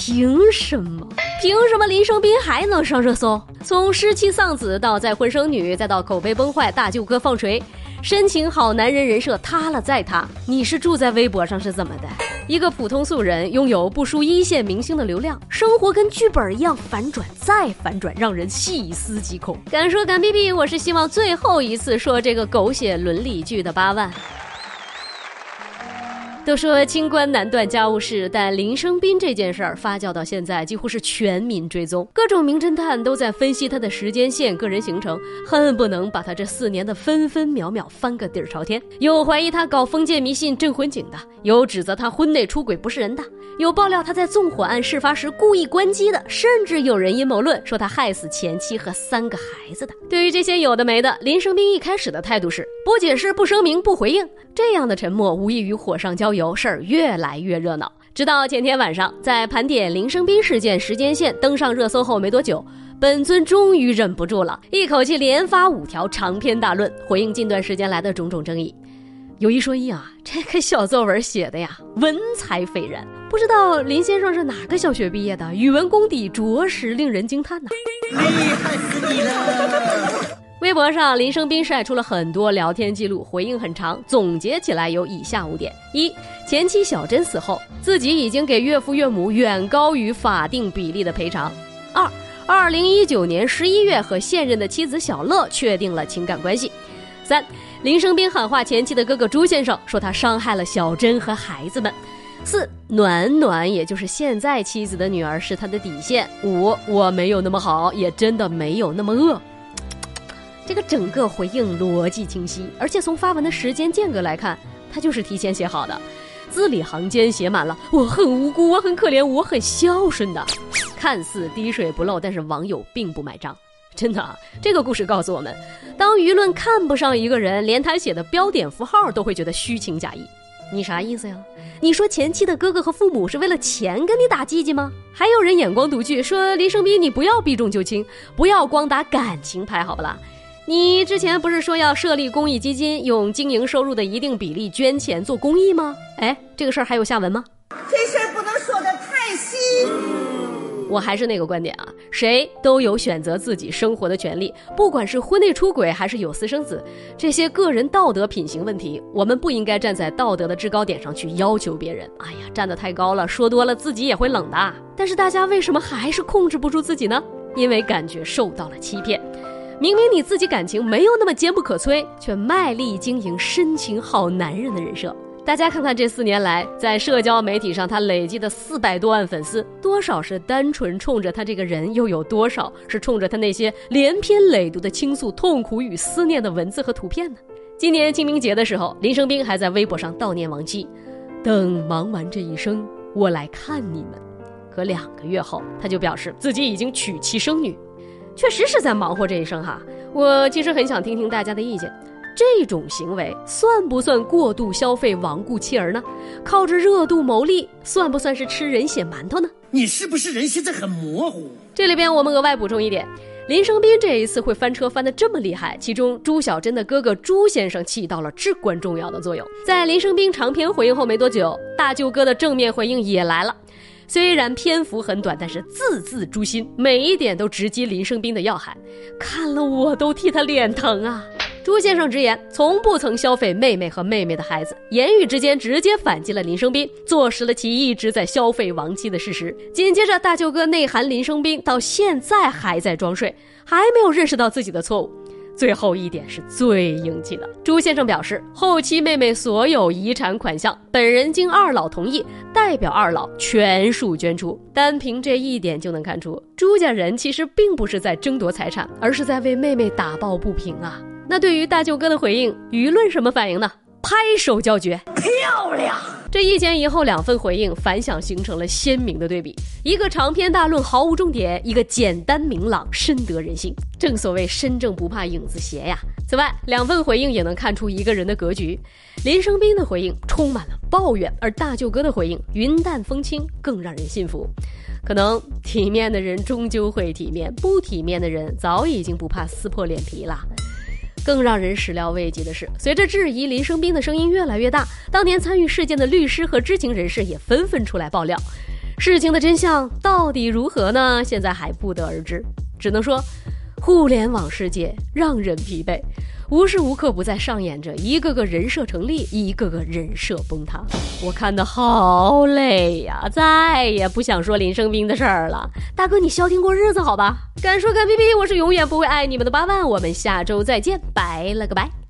凭什么？凭什么林生斌还能上热搜？从失妻丧子到再婚生女，再到口碑崩坏，大舅哥放锤，深情好男人人设塌了再塌。你是住在微博上是怎么的？一个普通素人拥有不输一线明星的流量，生活跟剧本一样反转再反转，让人细思极恐。敢说敢逼逼，我是希望最后一次说这个狗血伦理剧的八万。都说清官难断家务事，但林生斌这件事儿发酵到现在，几乎是全民追踪，各种名侦探都在分析他的时间线、个人行程，恨不能把他这四年的分分秒秒翻个底儿朝天。有怀疑他搞封建迷信、镇魂井的，有指责他婚内出轨不是人的，有爆料他在纵火案事发时故意关机的，甚至有人阴谋论说他害死前妻和三个孩子的。对于这些有的没的，林生斌一开始的态度是不解释、不声明、不回应。这样的沉默无异于火上浇油，有事儿越来越热闹。直到前天晚上，在盘点林生斌事件时间线登上热搜后没多久，本尊终于忍不住了，一口气连发五条长篇大论，回应近段时间来的种种争议。有一说一啊，这个小作文写的呀，文采斐然。不知道林先生是哪个小学毕业的，语文功底着实令人惊叹呐！厉害死你了！微博上，林生斌晒出了很多聊天记录，回应很长。总结起来有以下五点：一、前妻小珍死后，自己已经给岳父岳母远高于法定比例的赔偿；二、二零一九年十一月和现任的妻子小乐确定了情感关系；三、林生斌喊话前妻的哥哥朱先生，说他伤害了小珍和孩子们；四、暖暖也就是现在妻子的女儿是他的底线；五、我没有那么好，也真的没有那么恶。这个整个回应逻辑清晰，而且从发文的时间间隔来看，他就是提前写好的，字里行间写满了“我很无辜，我很可怜，我很孝顺”的，看似滴水不漏，但是网友并不买账。真的，这个故事告诉我们，当舆论看不上一个人，连他写的标点符号都会觉得虚情假意。你啥意思呀？你说前妻的哥哥和父母是为了钱跟你打鸡鸡吗？还有人眼光独具，说林生斌你不要避重就轻，不要光打感情牌，好不啦？你之前不是说要设立公益基金，用经营收入的一定比例捐钱做公益吗？哎，这个事儿还有下文吗？这事儿不能说的太细。我还是那个观点啊，谁都有选择自己生活的权利，不管是婚内出轨还是有私生子，这些个人道德品行问题，我们不应该站在道德的制高点上去要求别人。哎呀，站得太高了，说多了自己也会冷的。但是大家为什么还是控制不住自己呢？因为感觉受到了欺骗。明明你自己感情没有那么坚不可摧，却卖力经营深情好男人的人设。大家看看这四年来，在社交媒体上他累计的四百多万粉丝，多少是单纯冲着他这个人，又有多少是冲着他那些连篇累牍的倾诉痛苦与思念的文字和图片呢？今年清明节的时候，林生斌还在微博上悼念亡妻，等忙完这一生，我来看你们。可两个月后，他就表示自己已经娶妻生女。确实是在忙活这一生哈，我其实很想听听大家的意见，这种行为算不算过度消费罔顾妻儿呢？靠着热度牟利，算不算是吃人血馒头呢？你是不是人现在很模糊？这里边我们额外补充一点，林生斌这一次会翻车翻得这么厉害，其中朱小珍的哥哥朱先生起到了至关重要的作用。在林生斌长篇回应后没多久，大舅哥的正面回应也来了。虽然篇幅很短，但是字字诛心，每一点都直击林生斌的要害，看了我都替他脸疼啊！朱先生直言，从不曾消费妹妹和妹妹的孩子，言语之间直接反击了林生斌，坐实了其一直在消费亡妻的事实。紧接着，大舅哥内涵林生斌，到现在还在装睡，还没有认识到自己的错误。最后一点是最硬气的。朱先生表示，后期妹妹所有遗产款项，本人经二老同意，代表二老全数捐出。单凭这一点就能看出，朱家人其实并不是在争夺财产，而是在为妹妹打抱不平啊。那对于大舅哥的回应，舆论什么反应呢？拍手叫绝，漂亮！这一前一后两份回应反响形成了鲜明的对比，一个长篇大论毫无重点，一个简单明朗深得人心。正所谓身正不怕影子斜呀。此外，两份回应也能看出一个人的格局。林生斌的回应充满了抱怨，而大舅哥的回应云淡风轻，更让人信服。可能体面的人终究会体面，不体面的人早已经不怕撕破脸皮了。更让人始料未及的是，随着质疑林生斌的声音越来越大，当年参与事件的律师和知情人士也纷纷出来爆料，事情的真相到底如何呢？现在还不得而知，只能说，互联网世界让人疲惫。无时无刻不在上演着一个个人设成立，一个个人设崩塌。我看的好累呀，再也不想说林生斌的事儿了。大哥，你消停过日子好吧？敢说敢批评，我是永远不会爱你们的八万。我们下周再见，拜了个拜。